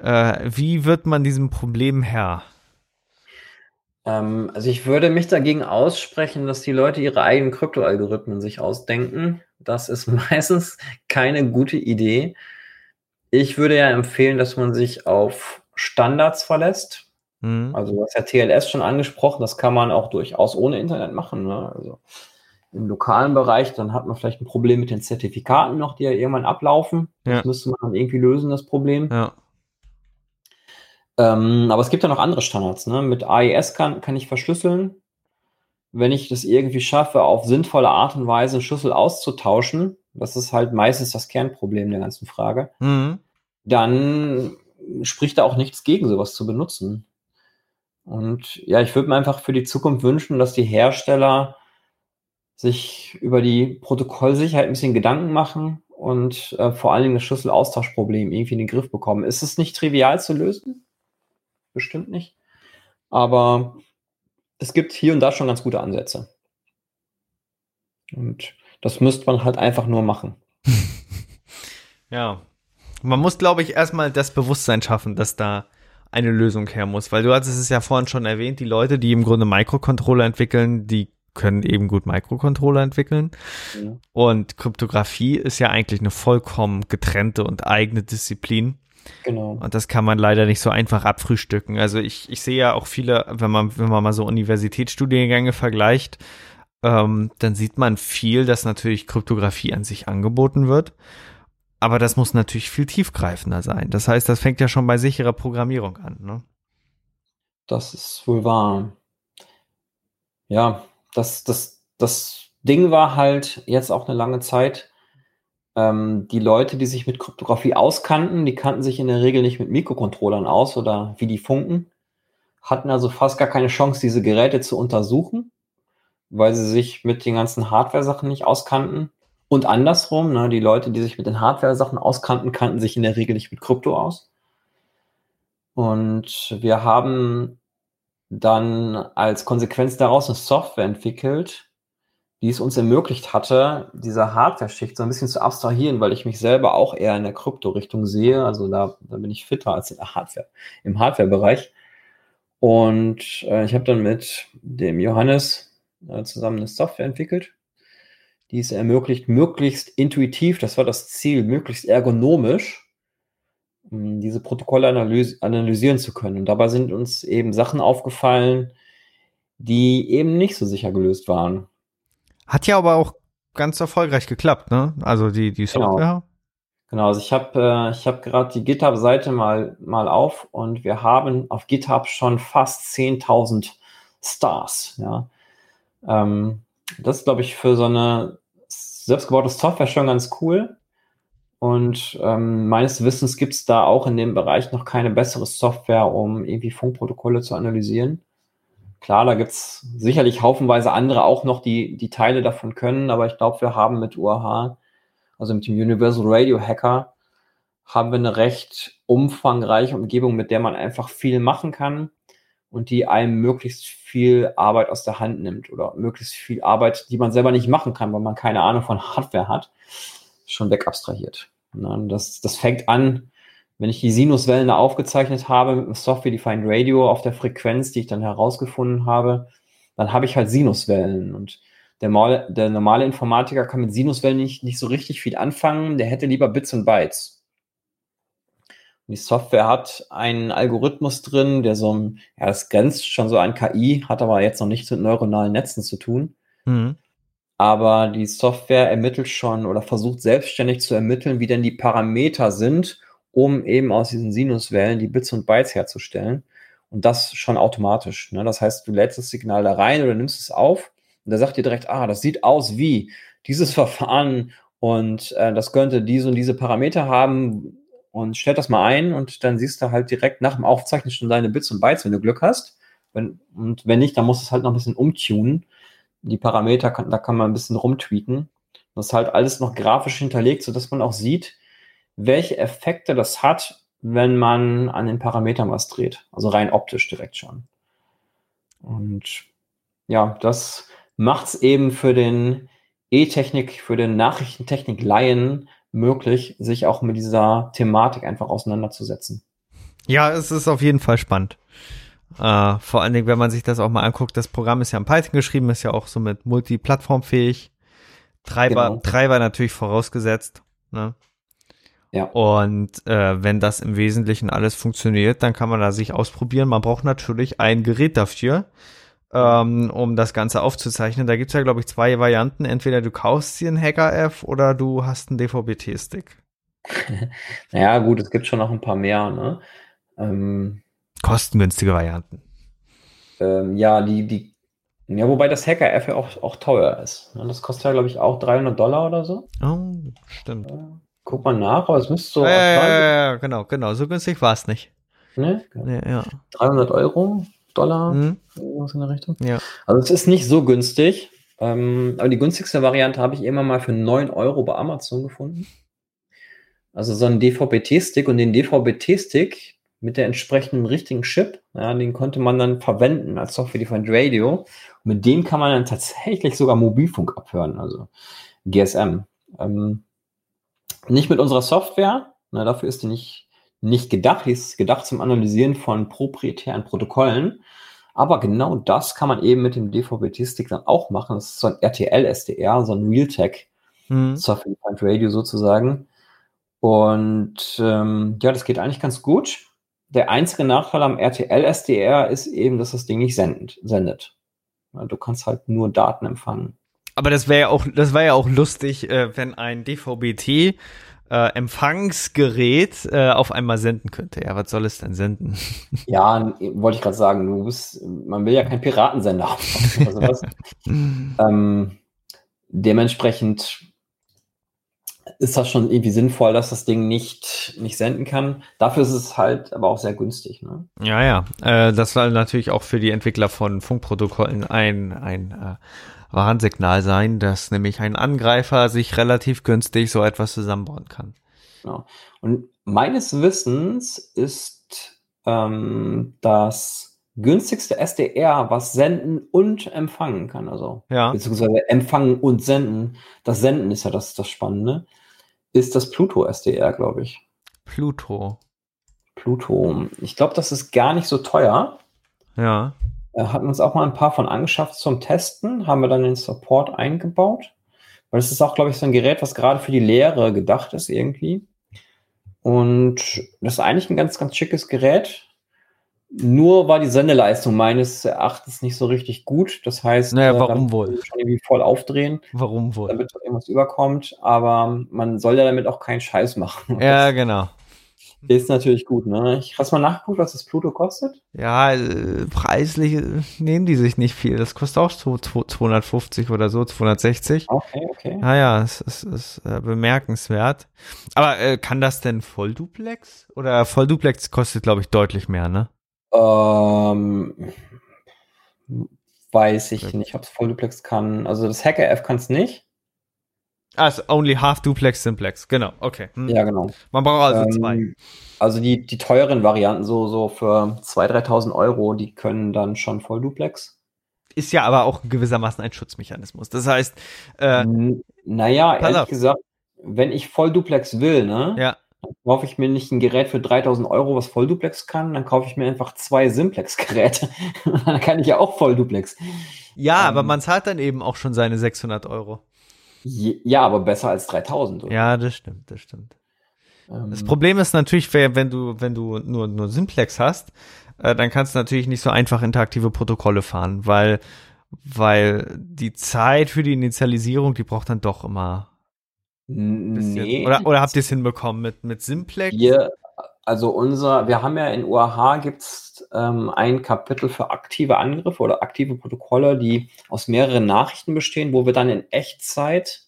äh, wie wird man diesem Problem Herr?
Ähm, also ich würde mich dagegen aussprechen, dass die Leute ihre eigenen Kryptoalgorithmen sich ausdenken. Das ist meistens keine gute Idee. Ich würde ja empfehlen, dass man sich auf Standards verlässt Mhm. Also du hast ja TLS schon angesprochen, das kann man auch durchaus ohne Internet machen. Ne? Also im lokalen Bereich, dann hat man vielleicht ein Problem mit den Zertifikaten noch, die ja irgendwann ablaufen. Ja. Das müsste man dann irgendwie lösen, das Problem. Ja. Ähm, aber es gibt ja noch andere Standards. Ne? Mit AES kann, kann ich verschlüsseln. Wenn ich das irgendwie schaffe, auf sinnvolle Art und Weise Schlüssel auszutauschen, das ist halt meistens das Kernproblem der ganzen Frage, mhm. dann spricht da auch nichts gegen, sowas zu benutzen. Und ja, ich würde mir einfach für die Zukunft wünschen, dass die Hersteller sich über die Protokollsicherheit ein bisschen Gedanken machen und äh, vor allen Dingen das Schlüsselaustauschproblem irgendwie in den Griff bekommen. Ist es nicht trivial zu lösen? Bestimmt nicht. Aber es gibt hier und da schon ganz gute Ansätze. Und das müsste man halt einfach nur machen.
ja. Man muss, glaube ich, erstmal das Bewusstsein schaffen, dass da eine Lösung her muss. Weil du hattest es ja vorhin schon erwähnt, die Leute, die im Grunde Mikrocontroller entwickeln, die können eben gut Mikrocontroller entwickeln. Ja. Und Kryptographie ist ja eigentlich eine vollkommen getrennte und eigene Disziplin. Genau. Und das kann man leider nicht so einfach abfrühstücken. Also ich, ich sehe ja auch viele, wenn man, wenn man mal so Universitätsstudiengänge vergleicht, ähm, dann sieht man viel, dass natürlich Kryptographie an sich angeboten wird. Aber das muss natürlich viel tiefgreifender sein. Das heißt, das fängt ja schon bei sicherer Programmierung an. Ne?
Das ist wohl wahr. Ja, das, das, das Ding war halt jetzt auch eine lange Zeit, ähm, die Leute, die sich mit Kryptographie auskannten, die kannten sich in der Regel nicht mit Mikrocontrollern aus oder wie die funken, hatten also fast gar keine Chance, diese Geräte zu untersuchen, weil sie sich mit den ganzen Hardware-Sachen nicht auskannten. Und andersrum, ne, die Leute, die sich mit den Hardware-Sachen auskannten, kannten sich in der Regel nicht mit Krypto aus. Und wir haben dann als Konsequenz daraus eine Software entwickelt, die es uns ermöglicht hatte, diese Hardware-Schicht so ein bisschen zu abstrahieren, weil ich mich selber auch eher in der Krypto-Richtung sehe. Also da, da bin ich fitter als in der Hardware, im Hardware-Bereich. Und äh, ich habe dann mit dem Johannes äh, zusammen eine Software entwickelt, die es ermöglicht, möglichst intuitiv, das war das Ziel, möglichst ergonomisch, diese Protokolle analysieren zu können. Und dabei sind uns eben Sachen aufgefallen, die eben nicht so sicher gelöst waren.
Hat ja aber auch ganz erfolgreich geklappt, ne? Also die, die
genau. Software. Genau, genau also ich habe äh, ich hab gerade die GitHub-Seite mal, mal auf und wir haben auf GitHub schon fast 10.000 Stars. Ja? Ähm, das ist, glaube ich, für so eine selbstgebaute Software schon ganz cool. Und ähm, meines Wissens gibt es da auch in dem Bereich noch keine bessere Software, um irgendwie Funkprotokolle zu analysieren. Klar, da gibt es sicherlich haufenweise andere auch noch, die die Teile davon können, aber ich glaube, wir haben mit UAH, also mit dem Universal Radio Hacker, haben wir eine recht umfangreiche Umgebung, mit der man einfach viel machen kann und die einem möglichst viel Arbeit aus der Hand nimmt oder möglichst viel Arbeit, die man selber nicht machen kann, weil man keine Ahnung von Hardware hat, schon wegabstrahiert. Das, das fängt an, wenn ich die Sinuswellen da aufgezeichnet habe mit dem Software-Defined Radio auf der Frequenz, die ich dann herausgefunden habe, dann habe ich halt Sinuswellen und der, der normale Informatiker kann mit Sinuswellen nicht, nicht so richtig viel anfangen, der hätte lieber Bits und Bytes. Die Software hat einen Algorithmus drin, der so ein, ja, das grenzt schon so an KI, hat aber jetzt noch nichts mit neuronalen Netzen zu tun. Mhm. Aber die Software ermittelt schon oder versucht selbstständig zu ermitteln, wie denn die Parameter sind, um eben aus diesen Sinuswellen die Bits und Bytes herzustellen. Und das schon automatisch. Ne? Das heißt, du lädst das Signal da rein oder nimmst es auf und der sagt dir direkt, ah, das sieht aus wie dieses Verfahren und äh, das könnte diese und diese Parameter haben und stellt das mal ein und dann siehst du halt direkt nach dem Aufzeichnen schon deine Bits und Bytes, wenn du Glück hast. Wenn, und wenn nicht, dann musst du es halt noch ein bisschen umtunen. Die Parameter, kann, da kann man ein bisschen rumtweaken. Das ist halt alles noch grafisch hinterlegt, sodass man auch sieht, welche Effekte das hat, wenn man an den Parametern was dreht. Also rein optisch direkt schon. Und ja, das macht es eben für den E-Technik, für den Nachrichtentechnik-Laien möglich, sich auch mit dieser Thematik einfach auseinanderzusetzen.
Ja, es ist auf jeden Fall spannend. Uh, vor allen Dingen, wenn man sich das auch mal anguckt, das Programm ist ja in Python geschrieben, ist ja auch so mit multiplattformfähig. Treiber, genau. Treiber natürlich vorausgesetzt. Ne? Ja. Und äh, wenn das im Wesentlichen alles funktioniert, dann kann man da sich ausprobieren. Man braucht natürlich ein Gerät dafür ähm, um das Ganze aufzuzeichnen. Da gibt's ja, glaube ich, zwei Varianten. Entweder du kaufst dir einen Hacker-F oder du hast einen DVB-T-Stick.
naja, gut, es gibt schon noch ein paar mehr, ne? Ähm,
Kostengünstige Varianten.
Ähm, ja, die, die, ja, wobei das Hacker-F ja auch, auch teuer ist. Ne? Das kostet ja, glaube ich, auch 300 Dollar oder so.
Oh, stimmt. Äh,
guck mal nach, aber es müsste so.
Ja, ja, ja, genau, genau. So günstig war es nicht.
Ne? Ja, ja. 300 Euro. Dollar, mhm. irgendwas in der Richtung. Ja. Also es ist nicht so günstig, ähm, aber die günstigste Variante habe ich immer mal für 9 Euro bei Amazon gefunden. Also so einen DVB-T-Stick und den DVB-T-Stick mit der entsprechenden richtigen Chip, ja, den konnte man dann verwenden als Software-Defined Radio. Und mit dem kann man dann tatsächlich sogar Mobilfunk abhören, also GSM. Ähm, nicht mit unserer Software, na, dafür ist die nicht nicht gedacht. Die ist gedacht zum Analysieren von proprietären Protokollen. Aber genau das kann man eben mit dem DVB-T-Stick dann auch machen. Das ist so ein RTL-SDR, so ein Realtek mhm. Software Defined Radio sozusagen. Und ähm, ja, das geht eigentlich ganz gut. Der einzige Nachteil am RTL-SDR ist eben, dass das Ding nicht sendend, sendet. Du kannst halt nur Daten empfangen.
Aber das wäre ja auch, das wäre ja auch lustig, äh, wenn ein DVB-T äh, Empfangsgerät äh, auf einmal senden könnte. Ja, was soll es denn senden?
Ja, wollte ich gerade sagen, du bist, man will ja kein Piratensender haben. oder sowas. ähm, dementsprechend ist das schon irgendwie sinnvoll, dass das Ding nicht, nicht senden kann. Dafür ist es halt aber auch sehr günstig. Ne?
Ja, ja. Äh, das war natürlich auch für die Entwickler von Funkprotokollen ein, ein äh, Warnsignal sein, dass nämlich ein Angreifer sich relativ günstig so etwas zusammenbauen kann.
Genau. Und meines Wissens ist ähm, das günstigste SDR, was senden und empfangen kann, also
ja.
beziehungsweise empfangen und senden. Das Senden ist ja das, das Spannende, ist das Pluto SDR, glaube ich.
Pluto.
Pluto. Ich glaube, das ist gar nicht so teuer.
Ja.
Äh, hatten uns auch mal ein paar von angeschafft zum Testen, haben wir dann den Support eingebaut. Weil es ist auch, glaube ich, so ein Gerät, was gerade für die Lehre gedacht ist irgendwie. Und das ist eigentlich ein ganz, ganz schickes Gerät. Nur war die Sendeleistung meines Erachtens nicht so richtig gut. Das heißt,
naja, äh, warum wohl?
Schon irgendwie voll aufdrehen.
Warum wohl?
Damit irgendwas überkommt. Aber man soll ja damit auch keinen Scheiß machen.
Ja, genau.
Ist natürlich gut, ne? Ich hast mal nachgeguckt, was das Pluto kostet?
Ja, äh, preislich äh, nehmen die sich nicht viel. Das kostet auch so 250 oder so, 260.
Okay, okay.
Naja, ah es ist, ist äh, bemerkenswert. Aber äh, kann das denn Vollduplex? Oder Vollduplex kostet, glaube ich, deutlich mehr, ne?
Ähm, weiß ich okay. nicht, ob es Vollduplex kann. Also das Hacker-F kann es nicht.
Also only half duplex, simplex, genau, okay.
Hm. Ja, genau.
Man braucht also ähm, zwei.
Also die, die teuren Varianten, so, so für 2.000, 3.000 Euro, die können dann schon voll duplex.
Ist ja aber auch gewissermaßen ein Schutzmechanismus. Das heißt,
äh, naja, ehrlich auf. gesagt, wenn ich voll duplex will, ne?
Ja.
Dann kaufe ich mir nicht ein Gerät für 3000 Euro, was Vollduplex kann, dann kaufe ich mir einfach zwei Simplex-Geräte. dann kann ich ja auch Vollduplex.
Ja, ähm, aber man zahlt dann eben auch schon seine 600 Euro.
Ja, aber besser als 3000.
Oder? Ja, das stimmt, das stimmt. Ähm, das Problem ist natürlich, wenn du, wenn du nur, nur Simplex hast, äh, dann kannst du natürlich nicht so einfach interaktive Protokolle fahren, weil, weil die Zeit für die Initialisierung, die braucht dann doch immer Nee. Oder, oder habt ihr es hinbekommen mit, mit Simplex?
Wir, also unser, wir haben ja in UAH gibt's ähm, ein Kapitel für aktive Angriffe oder aktive Protokolle, die aus mehreren Nachrichten bestehen, wo wir dann in Echtzeit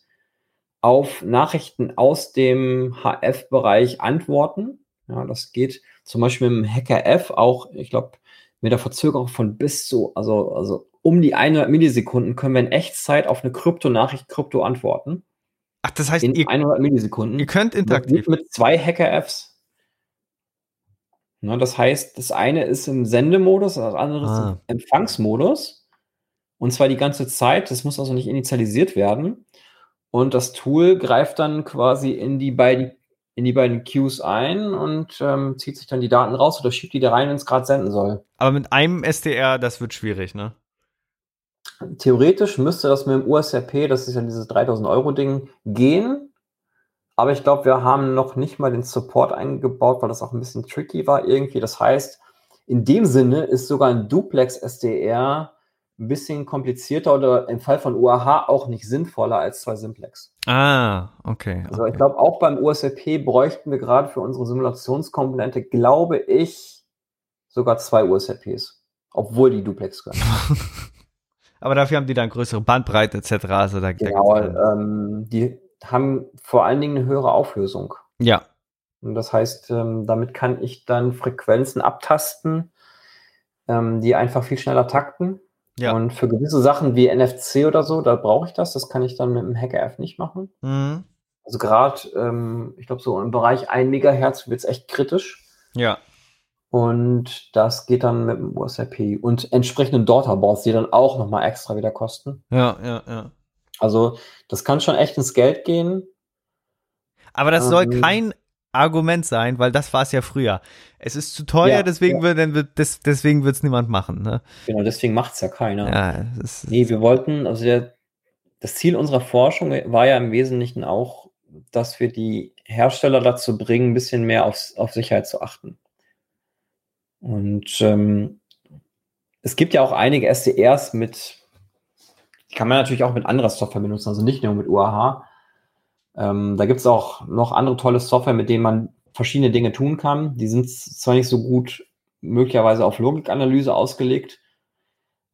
auf Nachrichten aus dem HF-Bereich antworten. Ja, das geht zum Beispiel mit dem Hacker F auch, ich glaube, mit der Verzögerung von bis zu, also, also um die 100 Millisekunden können wir in Echtzeit auf eine Kryptonachricht Krypto antworten.
Ach, das heißt,
in ihr, 100 Millisekunden.
Ihr könnt interaktiv.
Mit, mit zwei Hacker-Apps. Ne, das heißt, das eine ist im Sendemodus, das andere ah. ist im Empfangsmodus. Und zwar die ganze Zeit. Das muss also nicht initialisiert werden. Und das Tool greift dann quasi in die beiden, in die beiden Queues ein und ähm, zieht sich dann die Daten raus oder schiebt die da rein, wenn es gerade senden soll.
Aber mit einem SDR, das wird schwierig, ne?
Theoretisch müsste das mit dem USRP, das ist ja dieses 3000 Euro Ding, gehen. Aber ich glaube, wir haben noch nicht mal den Support eingebaut, weil das auch ein bisschen tricky war irgendwie. Das heißt, in dem Sinne ist sogar ein Duplex SDR ein bisschen komplizierter oder im Fall von UAH auch nicht sinnvoller als zwei Simplex.
Ah, okay.
Also
okay.
ich glaube, auch beim USRP bräuchten wir gerade für unsere Simulationskomponente, glaube ich, sogar zwei USRPs, obwohl die Duplex können.
aber dafür haben die dann größere Bandbreite etc. Also da,
genau, ähm, die haben vor allen Dingen eine höhere Auflösung.
Ja.
Und das heißt, ähm, damit kann ich dann Frequenzen abtasten, ähm, die einfach viel schneller takten. Ja. Und für gewisse Sachen wie NFC oder so, da brauche ich das. Das kann ich dann mit dem Hacker-F nicht machen. Mhm. Also gerade, ähm, ich glaube, so im Bereich 1 Megahertz wird es echt kritisch.
Ja.
Und das geht dann mit dem USRP und entsprechenden Daughterboards, die dann auch nochmal extra wieder kosten.
Ja, ja, ja.
Also, das kann schon echt ins Geld gehen.
Aber das ähm, soll kein Argument sein, weil das war es ja früher. Es ist zu teuer, ja, deswegen, ja. Wird, des, deswegen wird es niemand machen. Ne?
Genau, deswegen macht es ja keiner.
Ja,
das nee, wir wollten, also der, das Ziel unserer Forschung war ja im Wesentlichen auch, dass wir die Hersteller dazu bringen, ein bisschen mehr auf, auf Sicherheit zu achten. Und ähm, es gibt ja auch einige SDRs mit, kann man natürlich auch mit anderer Software benutzen, also nicht nur mit UAH. Ähm, da gibt es auch noch andere tolle Software, mit denen man verschiedene Dinge tun kann. Die sind zwar nicht so gut möglicherweise auf Logikanalyse ausgelegt,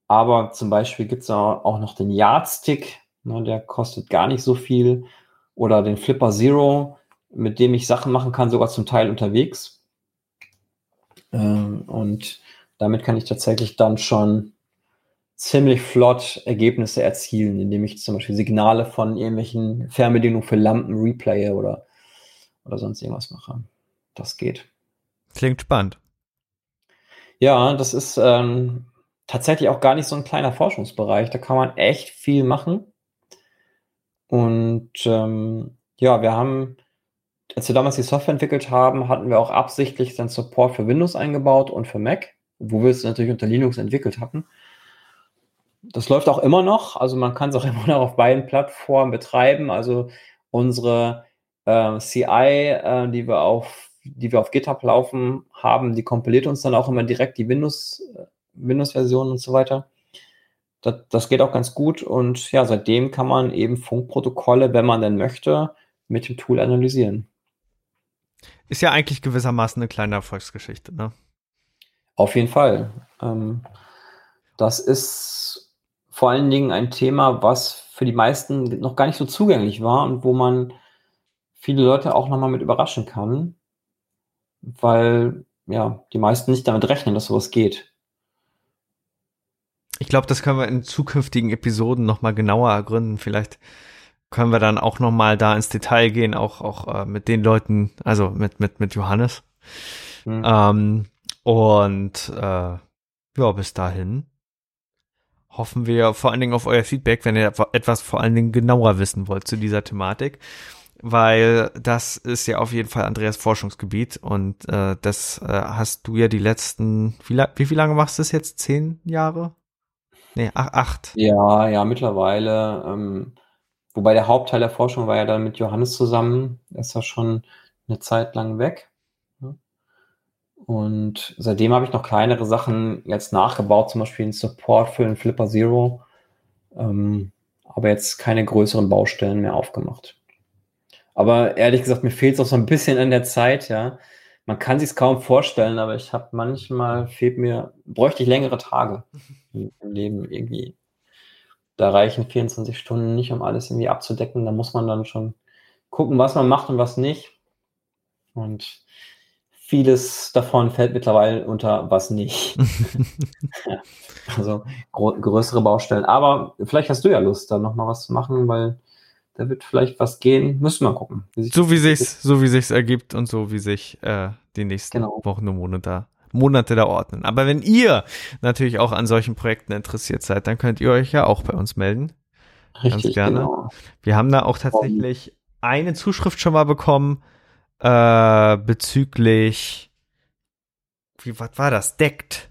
aber zum Beispiel gibt es auch noch den Yardstick, ne, der kostet gar nicht so viel, oder den Flipper Zero, mit dem ich Sachen machen kann, sogar zum Teil unterwegs. Ähm, und damit kann ich tatsächlich dann schon ziemlich flott Ergebnisse erzielen, indem ich zum Beispiel Signale von irgendwelchen Fernbedienungen für Lampen replaye oder, oder sonst irgendwas mache. Das geht.
Klingt spannend.
Ja, das ist ähm, tatsächlich auch gar nicht so ein kleiner Forschungsbereich. Da kann man echt viel machen. Und ähm, ja, wir haben als wir damals die Software entwickelt haben, hatten wir auch absichtlich den Support für Windows eingebaut und für Mac, wo wir es natürlich unter Linux entwickelt hatten. Das läuft auch immer noch, also man kann es auch immer noch auf beiden Plattformen betreiben. Also unsere äh, CI, äh, die wir auf die wir auf GitHub laufen haben, die kompiliert uns dann auch immer direkt die Windows, äh, Windows-Version und so weiter. Das, das geht auch ganz gut und ja, seitdem kann man eben Funkprotokolle, wenn man denn möchte, mit dem Tool analysieren.
Ist ja eigentlich gewissermaßen eine kleine Erfolgsgeschichte, ne?
Auf jeden Fall. Ähm, das ist vor allen Dingen ein Thema, was für die meisten noch gar nicht so zugänglich war und wo man viele Leute auch nochmal mit überraschen kann, weil ja die meisten nicht damit rechnen, dass sowas geht.
Ich glaube, das können wir in zukünftigen Episoden nochmal genauer ergründen. Vielleicht können wir dann auch noch mal da ins Detail gehen, auch auch äh, mit den Leuten, also mit mit mit Johannes. Mhm. Ähm, und äh, ja, bis dahin hoffen wir vor allen Dingen auf euer Feedback, wenn ihr etwas vor allen Dingen genauer wissen wollt zu dieser Thematik, weil das ist ja auf jeden Fall Andreas Forschungsgebiet und äh, das äh, hast du ja die letzten, wie, wie viel lange machst du das jetzt? Zehn Jahre? Nee, ach, acht.
Ja, ja, mittlerweile. Ähm, wobei der Hauptteil der Forschung war ja dann mit Johannes zusammen. Ist ja schon eine Zeit lang weg. Und seitdem habe ich noch kleinere Sachen jetzt nachgebaut, zum Beispiel einen Support für den Flipper Zero. Ähm, aber jetzt keine größeren Baustellen mehr aufgemacht. Aber ehrlich gesagt, mir fehlt es auch so ein bisschen an der Zeit, ja. Man kann sich kaum vorstellen, aber ich habe manchmal fehlt mir, bräuchte ich längere Tage im Leben irgendwie. Da reichen 24 Stunden nicht, um alles irgendwie abzudecken. Da muss man dann schon gucken, was man macht und was nicht. Und vieles davon fällt mittlerweile unter was nicht. also größere Baustellen. Aber vielleicht hast du ja Lust, da nochmal was zu machen, weil da wird vielleicht was gehen. Müssen wir gucken.
Wie so wie sich's, so wie sich's ergibt und so wie sich äh, die nächsten genau. Wochen und Monate, Monate da ordnen. Aber wenn ihr natürlich auch an solchen Projekten interessiert seid, dann könnt ihr euch ja auch bei uns melden. Richtig, Ganz gerne. Genau. Wir haben da auch tatsächlich eine Zuschrift schon mal bekommen äh, bezüglich, wie, was war das? Deckt.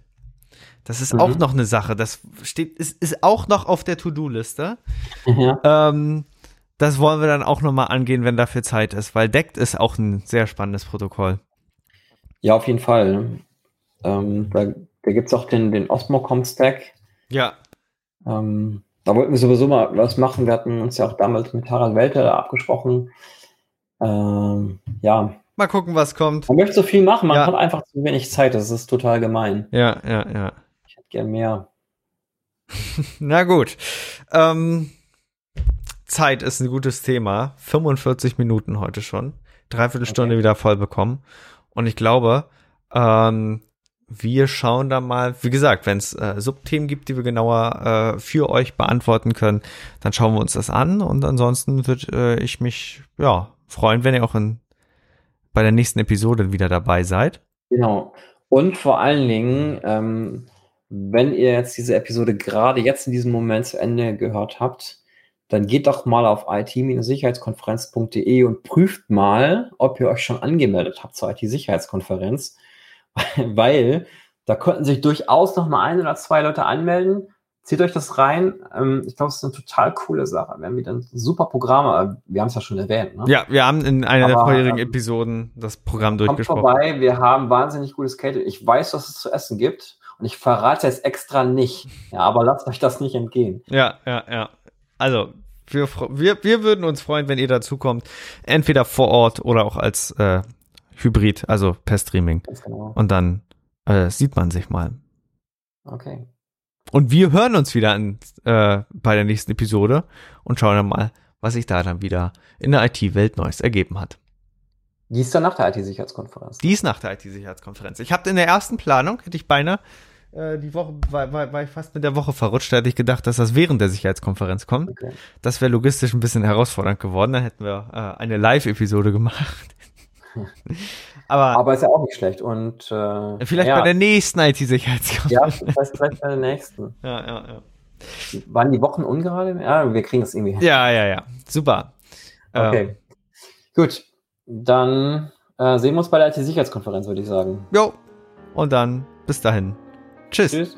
Das ist mhm. auch noch eine Sache. Das steht, ist, ist auch noch auf der To-Do-Liste. Ja. Ähm, das wollen wir dann auch nochmal angehen, wenn dafür Zeit ist, weil Deckt ist auch ein sehr spannendes Protokoll.
Ja, auf jeden Fall. Ähm, da da gibt es auch den, den Osmocom-Stack.
Ja.
Ähm, da wollten wir sowieso mal was machen. Wir hatten uns ja auch damals mit Harald Welter abgesprochen. Ähm, ja.
Mal gucken, was kommt.
Man möchte so viel machen, man ja. hat einfach zu wenig Zeit. Das ist total gemein.
Ja, ja, ja.
Ich hätte gern mehr.
Na gut. Ähm, Zeit ist ein gutes Thema. 45 Minuten heute schon. Dreiviertel Stunde okay. wieder voll bekommen. Und ich glaube, ähm, wir schauen da mal, wie gesagt, wenn es äh, Subthemen gibt, die wir genauer äh, für euch beantworten können, dann schauen wir uns das an. Und ansonsten würde äh, ich mich, ja, freuen, wenn ihr auch in, bei der nächsten Episode wieder dabei seid.
Genau. Und vor allen Dingen, ähm, wenn ihr jetzt diese Episode gerade jetzt in diesem Moment zu Ende gehört habt, dann geht doch mal auf it-sicherheitskonferenz.de und prüft mal, ob ihr euch schon angemeldet habt zur IT-Sicherheitskonferenz, weil da könnten sich durchaus noch mal ein oder zwei Leute anmelden Zieht euch das rein. Ähm, ich glaube, es ist eine total coole Sache. Wir haben wieder ein super Programm. Wir haben es ja schon erwähnt. Ne?
Ja, wir haben in einer Aber, der vorherigen ähm, Episoden das Programm durchgesprochen. Kommt
vorbei. Wir haben wahnsinnig gutes Catering. Ich weiß, was es zu essen gibt. Und ich verrate es extra nicht. Ja, aber lasst euch das nicht entgehen.
Ja, ja, ja. Also, wir, wir, wir würden uns freuen, wenn ihr dazukommt. Entweder vor Ort oder auch als äh, Hybrid, also per Streaming. Genau. Und dann äh, sieht man sich mal.
Okay.
Und wir hören uns wieder an, äh, bei der nächsten Episode und schauen dann mal, was sich da dann wieder in der IT-Welt Neues ergeben hat.
Die ist dann nach der IT-Sicherheitskonferenz.
Die ist nach der IT-Sicherheitskonferenz. Ich habe in der ersten Planung, hätte ich beinahe, äh, die Woche, war, war, war ich fast mit der Woche verrutscht, da hätte ich gedacht, dass das während der Sicherheitskonferenz kommt. Okay. Das wäre logistisch ein bisschen herausfordernd geworden. Dann hätten wir äh, eine Live-Episode gemacht.
Aber, aber ist ja auch nicht schlecht. Und äh,
vielleicht ja. bei der nächsten IT-Sicherheitskonferenz.
Ja, vielleicht, vielleicht bei der nächsten.
Ja, ja, ja.
Waren die Wochen ungerade? Ja, wir kriegen das irgendwie
hin. Ja, ja, ja. Super.
Okay. Ähm. Gut. Dann äh, sehen wir uns bei der IT-Sicherheitskonferenz, würde ich sagen.
Jo. Und dann bis dahin. Tschüss. Tschüss.